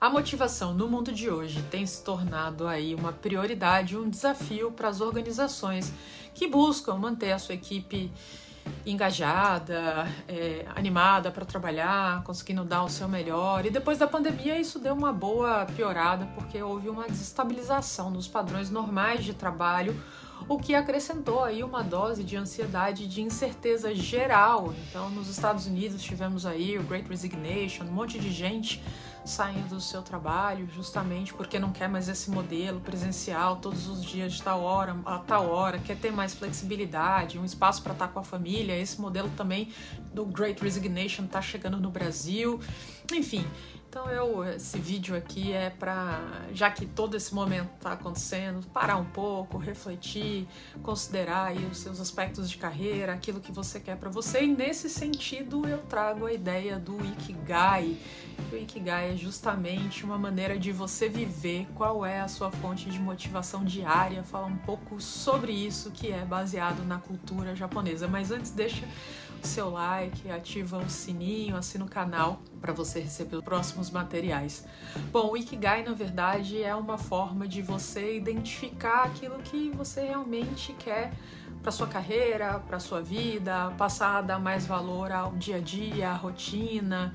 A motivação no mundo de hoje tem se tornado aí uma prioridade, um desafio para as organizações que buscam manter a sua equipe engajada, é, animada para trabalhar, conseguindo dar o seu melhor. E depois da pandemia isso deu uma boa piorada porque houve uma desestabilização nos padrões normais de trabalho, o que acrescentou aí uma dose de ansiedade, de incerteza geral. Então, nos Estados Unidos tivemos aí o Great Resignation, um monte de gente saindo do seu trabalho justamente porque não quer mais esse modelo presencial todos os dias de tal hora a tal hora, quer ter mais flexibilidade, um espaço para estar com a família. Esse modelo também do Great Resignation está chegando no Brasil. Enfim, então eu esse vídeo aqui é para já que todo esse momento está acontecendo, parar um pouco, refletir, considerar aí os seus aspectos de carreira, aquilo que você quer para você. E nesse sentido eu trago a ideia do ikigai. O ikigai é justamente uma maneira de você viver qual é a sua fonte de motivação diária, falar um pouco sobre isso que é baseado na cultura japonesa. Mas antes deixa seu like, ativa o sininho, assina o canal para você receber os próximos materiais. Bom, o Ikigai, na verdade, é uma forma de você identificar aquilo que você realmente quer para sua carreira, para sua vida, passar a dar mais valor ao dia a dia, à rotina,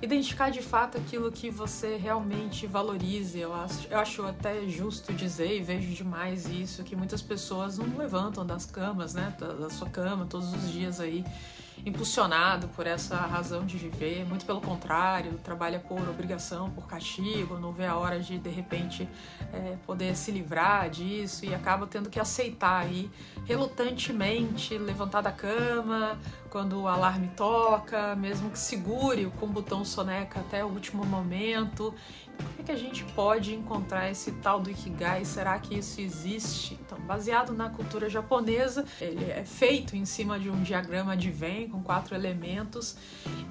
identificar de fato aquilo que você realmente valorize. Eu acho, eu acho até justo dizer, e vejo demais isso, que muitas pessoas não levantam das camas, né, da sua cama todos os dias aí impulsionado por essa razão de viver, muito pelo contrário, trabalha por obrigação, por castigo, não vê a hora de de repente é, poder se livrar disso e acaba tendo que aceitar aí relutantemente levantar da cama quando o alarme toca, mesmo que segure com o botão soneca até o último momento. Que, que a gente pode encontrar esse tal do Ikigai? Será que isso existe? Então, baseado na cultura japonesa, ele é feito em cima de um diagrama de Venn com quatro elementos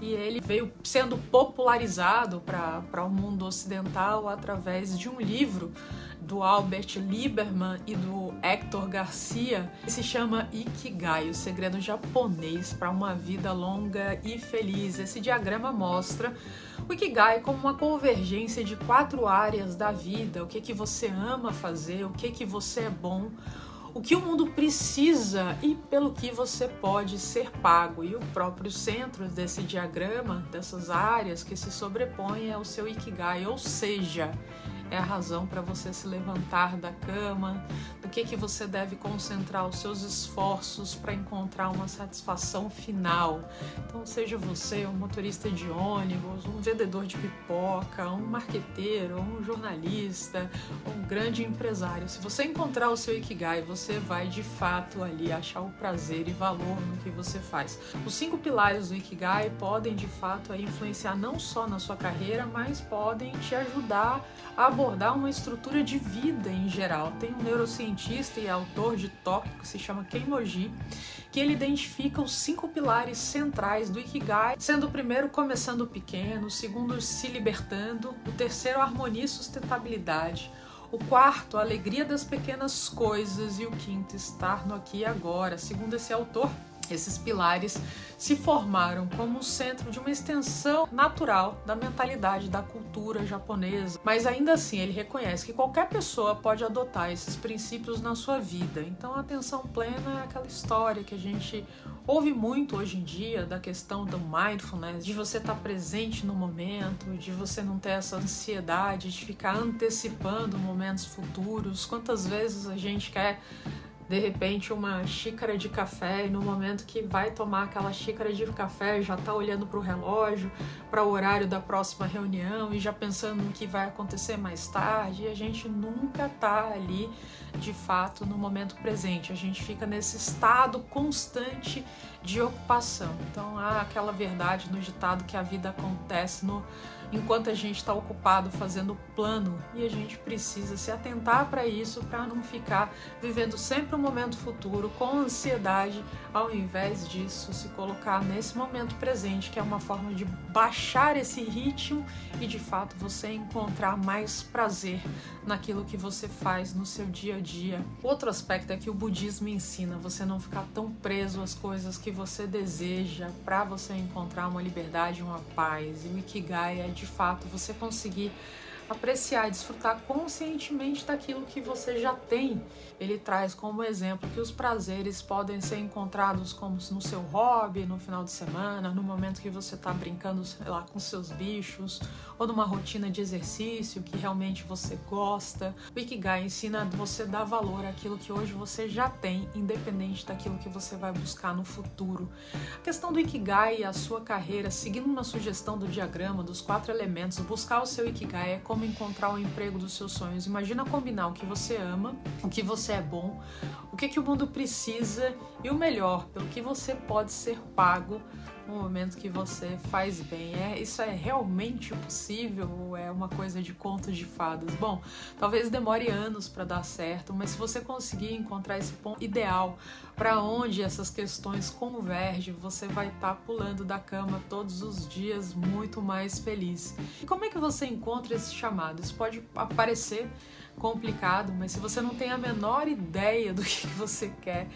e ele veio sendo popularizado para o mundo ocidental através de um livro do Albert Lieberman e do Hector Garcia, que se chama Ikigai, o segredo japonês para uma vida longa e feliz. Esse diagrama mostra o Ikigai como uma convergência de quatro áreas da vida, o que que você ama fazer, o que que você é bom, o que o mundo precisa e pelo que você pode ser pago. E o próprio centro desse diagrama, dessas áreas que se sobrepõem é o seu Ikigai, ou seja, é a razão para você se levantar da cama, do que que você deve concentrar os seus esforços para encontrar uma satisfação final. Então, seja você um motorista de ônibus, um vendedor de pipoca, um marqueteiro, um jornalista, um grande empresário, se você encontrar o seu ikigai, você vai de fato ali achar o prazer e valor no que você faz. Os cinco pilares do ikigai podem de fato influenciar não só na sua carreira, mas podem te ajudar a abordar uma estrutura de vida em geral. Tem um neurocientista e autor de Tóquio que se chama Keimoji, que ele identifica os cinco pilares centrais do Ikigai, sendo o primeiro começando pequeno, o segundo se libertando, o terceiro harmonia e sustentabilidade, o quarto, a alegria das pequenas coisas e o quinto, estar no aqui e agora. Segundo esse autor, esses pilares se formaram como o centro de uma extensão natural da mentalidade da cultura japonesa. Mas ainda assim, ele reconhece que qualquer pessoa pode adotar esses princípios na sua vida. Então, a atenção plena é aquela história que a gente ouve muito hoje em dia da questão do mindfulness, de você estar presente no momento, de você não ter essa ansiedade de ficar antecipando momentos futuros. Quantas vezes a gente quer de repente uma xícara de café e no momento que vai tomar aquela xícara de café já está olhando para o relógio, para o horário da próxima reunião e já pensando no que vai acontecer mais tarde, e a gente nunca está ali de fato no momento presente. A gente fica nesse estado constante de ocupação. Então há aquela verdade no ditado que a vida acontece no enquanto a gente está ocupado fazendo plano e a gente precisa se atentar para isso para não ficar vivendo sempre o um momento futuro com ansiedade, ao invés disso se colocar nesse momento presente, que é uma forma de baixar esse ritmo e de fato você encontrar mais prazer naquilo que você faz no seu dia a dia. Outro aspecto é que o budismo ensina você não ficar tão preso às coisas que você deseja para você encontrar uma liberdade, uma paz. E o Ikigai é de fato você conseguir apreciar e desfrutar conscientemente daquilo que você já tem. Ele traz como exemplo que os prazeres podem ser encontrados como no seu hobby, no final de semana, no momento que você está brincando, sei lá, com seus bichos, ou numa rotina de exercício que realmente você gosta. O Ikigai ensina você a dar valor àquilo que hoje você já tem, independente daquilo que você vai buscar no futuro. A questão do Ikigai e a sua carreira, seguindo uma sugestão do diagrama dos quatro elementos, buscar o seu Ikigai é como encontrar o emprego dos seus sonhos. Imagina combinar o que você ama, o que você é bom, o que, que o mundo precisa e o melhor, pelo que você pode ser pago no momento que você faz bem. É, isso é realmente possível ou é uma coisa de contos de fadas? Bom, talvez demore anos para dar certo, mas se você conseguir encontrar esse ponto ideal para onde essas questões convergem, você vai estar tá pulando da cama todos os dias muito mais feliz. E como é que você encontra esse chamado? Isso pode parecer complicado, mas se você não tem a menor ideia do que você quer,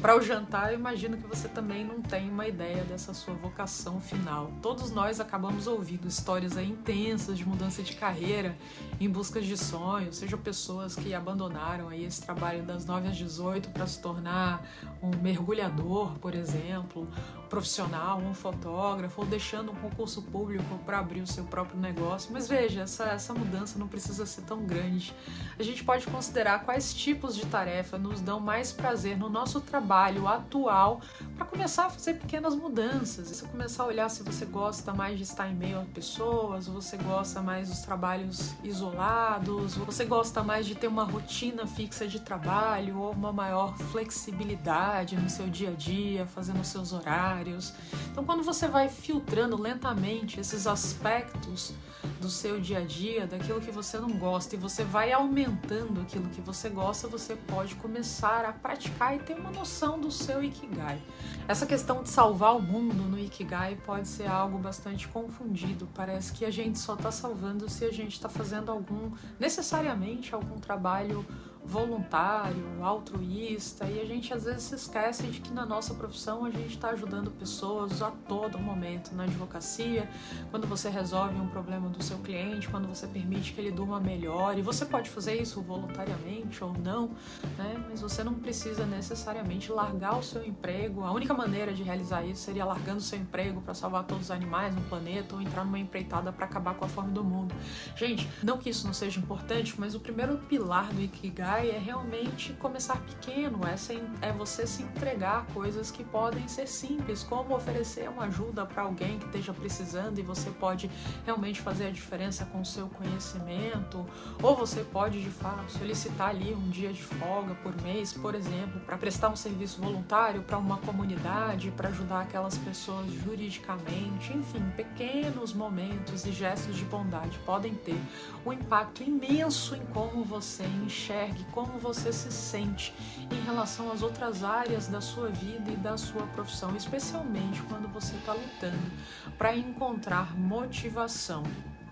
para o jantar, eu imagino que você também não tem uma ideia dessa sua vocação final. Todos nós acabamos ouvindo histórias intensas de mudança de carreira em busca de sonhos, seja pessoas que abandonaram aí esse trabalho das 9 às 18 para se tornar um mergulhador, por exemplo, profissional, um fotógrafo, ou deixando um concurso público para abrir o seu próprio negócio. Mas veja, essa, essa mudança não precisa ser tão grande. A gente pode considerar quais tipos de tarefa nos dão mais prazer no nosso trabalho atual para começar a fazer pequenas mudanças. Você começar a olhar se você gosta mais de estar em meio a pessoas, você gosta mais dos trabalhos isolados, você gosta mais de ter uma rotina fixa de trabalho ou uma maior flexibilidade no seu dia a dia, fazendo seus horários então, quando você vai filtrando lentamente esses aspectos do seu dia a dia, daquilo que você não gosta, e você vai aumentando aquilo que você gosta, você pode começar a praticar e ter uma noção do seu Ikigai. Essa questão de salvar o mundo no Ikigai pode ser algo bastante confundido. Parece que a gente só está salvando se a gente está fazendo algum, necessariamente, algum trabalho voluntário, altruísta, e a gente às vezes se esquece de que na nossa profissão a gente está ajudando pessoas a todo momento, na advocacia, quando você resolve um problema do seu cliente, quando você permite que ele durma melhor, e você pode fazer isso voluntariamente ou não, né? mas você não precisa necessariamente largar o seu emprego. A única maneira de realizar isso seria largando o seu emprego para salvar todos os animais no planeta ou entrar numa empreitada para acabar com a fome do mundo. Gente, não que isso não seja importante, mas o primeiro pilar do Ikigai é realmente começar pequeno, é, sem, é você se entregar a coisas que podem ser simples, como oferecer uma ajuda para alguém que esteja precisando e você pode realmente fazer a diferença com o seu conhecimento, ou você pode de fato solicitar ali um dia de folga por mês, por exemplo, para prestar um serviço voluntário para uma comunidade, para ajudar aquelas pessoas juridicamente, enfim, pequenos momentos e gestos de bondade podem ter um impacto imenso em como você enxergue como você se sente em relação às outras áreas da sua vida e da sua profissão, especialmente quando você está lutando para encontrar motivação.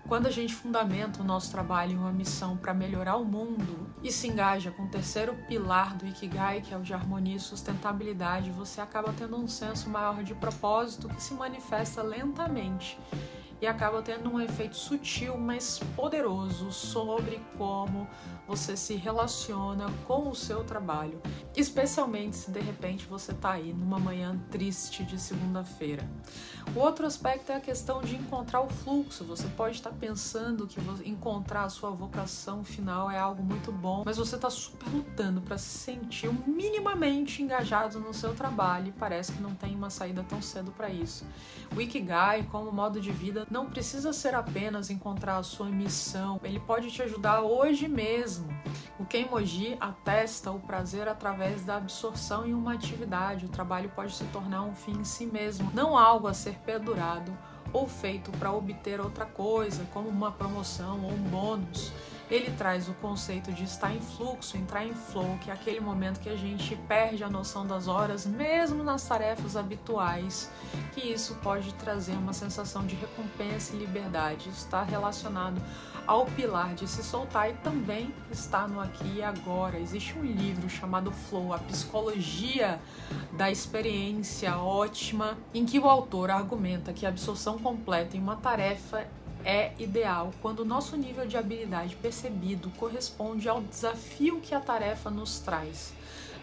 Quando a gente fundamenta o nosso trabalho em uma missão para melhorar o mundo e se engaja com o terceiro pilar do Ikigai, que é o de harmonia e sustentabilidade, você acaba tendo um senso maior de propósito que se manifesta lentamente e acaba tendo um efeito sutil, mas poderoso sobre como você se relaciona com o seu trabalho, especialmente se de repente você está aí numa manhã triste de segunda-feira. O outro aspecto é a questão de encontrar o fluxo. Você pode estar pensando que encontrar a sua vocação final é algo muito bom, mas você está super lutando para se sentir minimamente engajado no seu trabalho e parece que não tem uma saída tão cedo para isso. O Ikigai, como modo de vida, não precisa ser apenas encontrar a sua missão, ele pode te ajudar hoje mesmo. O Kenmoji atesta o prazer através da absorção em uma atividade. O trabalho pode se tornar um fim em si mesmo, não algo a ser perdurado ou feito para obter outra coisa, como uma promoção ou um bônus ele traz o conceito de estar em fluxo, entrar em flow, que é aquele momento que a gente perde a noção das horas, mesmo nas tarefas habituais, que isso pode trazer uma sensação de recompensa e liberdade. Isso está relacionado ao pilar de se soltar e também está no aqui e agora. Existe um livro chamado Flow, a psicologia da experiência ótima, em que o autor argumenta que a absorção completa em uma tarefa é ideal quando o nosso nível de habilidade percebido corresponde ao desafio que a tarefa nos traz.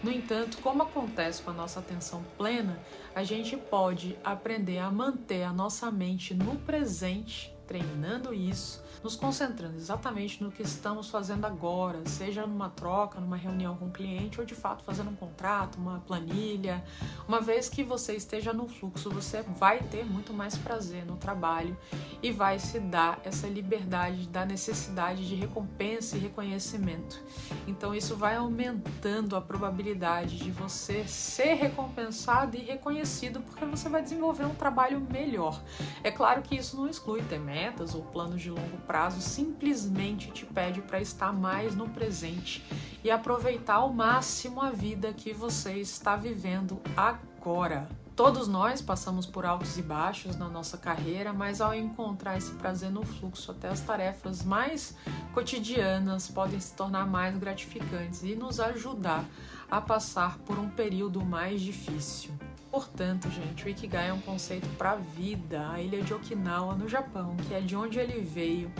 No entanto, como acontece com a nossa atenção plena, a gente pode aprender a manter a nossa mente no presente, treinando isso, nos concentrando exatamente no que estamos fazendo agora, seja numa troca, numa reunião com o cliente ou de fato fazendo um contrato, uma planilha. Uma vez que você esteja no fluxo, você vai ter muito mais prazer no trabalho e vai se dar essa liberdade da necessidade de recompensa e reconhecimento. Então isso vai aumentando a probabilidade de você ser recompensado e reconhecido porque você vai desenvolver um trabalho melhor. É claro que isso não exclui ter metas ou planos de longo prazo simplesmente te pede para estar mais no presente e aproveitar ao máximo a vida que você está vivendo agora. Todos nós passamos por altos e baixos na nossa carreira, mas ao encontrar esse prazer no fluxo, até as tarefas mais cotidianas podem se tornar mais gratificantes e nos ajudar a passar por um período mais difícil. Portanto, gente, o Ikigai é um conceito para a vida. A ilha de Okinawa, no Japão, que é de onde ele veio,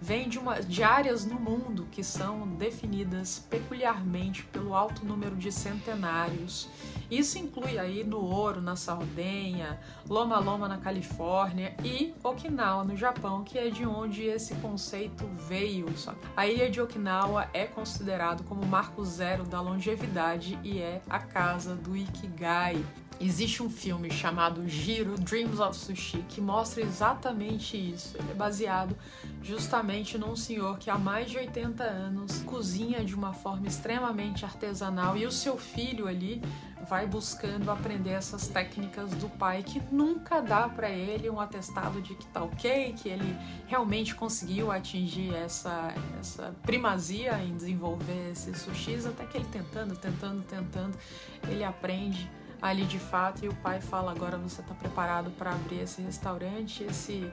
vem de, uma, de áreas no mundo que são definidas peculiarmente pelo alto número de centenários. Isso inclui aí no Ouro, na Sardenha, Loma Loma na Califórnia e Okinawa no Japão, que é de onde esse conceito veio. A ilha de Okinawa é considerado como marco zero da longevidade e é a casa do Ikigai. Existe um filme chamado Giro Dreams of Sushi que mostra exatamente isso. Ele é baseado justamente num senhor que há mais de 80 anos cozinha de uma forma extremamente artesanal e o seu filho ali vai buscando aprender essas técnicas do pai que nunca dá para ele um atestado de que tá ok, que ele realmente conseguiu atingir essa, essa primazia em desenvolver esses sushis, até que ele tentando, tentando, tentando, ele aprende ali de fato e o pai fala agora você está preparado para abrir esse restaurante esse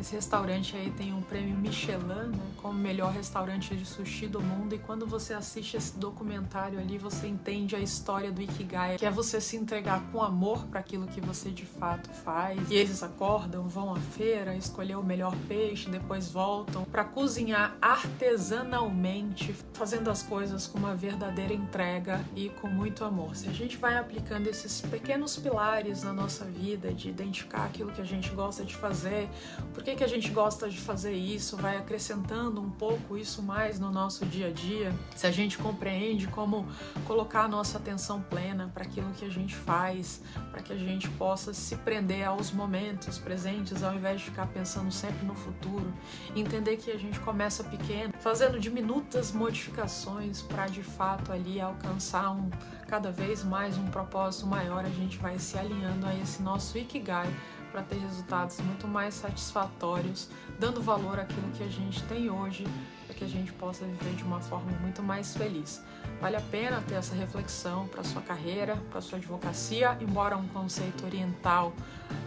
esse restaurante aí tem um prêmio Michelin né, como melhor restaurante de sushi do mundo. E quando você assiste esse documentário ali você entende a história do Ikigai que é você se entregar com amor para aquilo que você de fato faz. E eles acordam vão à feira escolher o melhor peixe depois voltam para cozinhar artesanalmente fazendo as coisas com uma verdadeira entrega e com muito amor. Se a gente vai aplicando esse esses pequenos pilares na nossa vida, de identificar aquilo que a gente gosta de fazer, por que, que a gente gosta de fazer isso, vai acrescentando um pouco isso mais no nosso dia a dia, se a gente compreende como colocar a nossa atenção plena para aquilo que a gente faz, para que a gente possa se prender aos momentos presentes ao invés de ficar pensando sempre no futuro, entender que a gente começa pequeno, fazendo diminutas modificações para de fato ali alcançar um cada vez mais um propósito maior, a gente vai se alinhando a esse nosso Ikigai para ter resultados muito mais satisfatórios, dando valor àquilo que a gente tem hoje, para que a gente possa viver de uma forma muito mais feliz. Vale a pena ter essa reflexão para sua carreira, para sua advocacia, embora um conceito oriental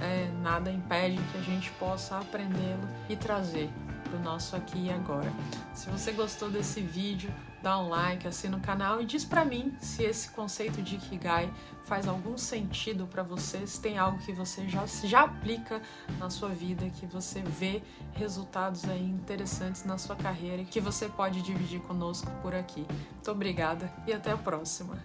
é, nada impede que a gente possa aprendê-lo e trazer o nosso aqui e agora. Se você gostou desse vídeo, dá um like, assina o canal e diz para mim se esse conceito de Ikigai faz algum sentido para você, se tem algo que você já, já aplica na sua vida, que você vê resultados aí interessantes na sua carreira e que você pode dividir conosco por aqui. Muito obrigada e até a próxima.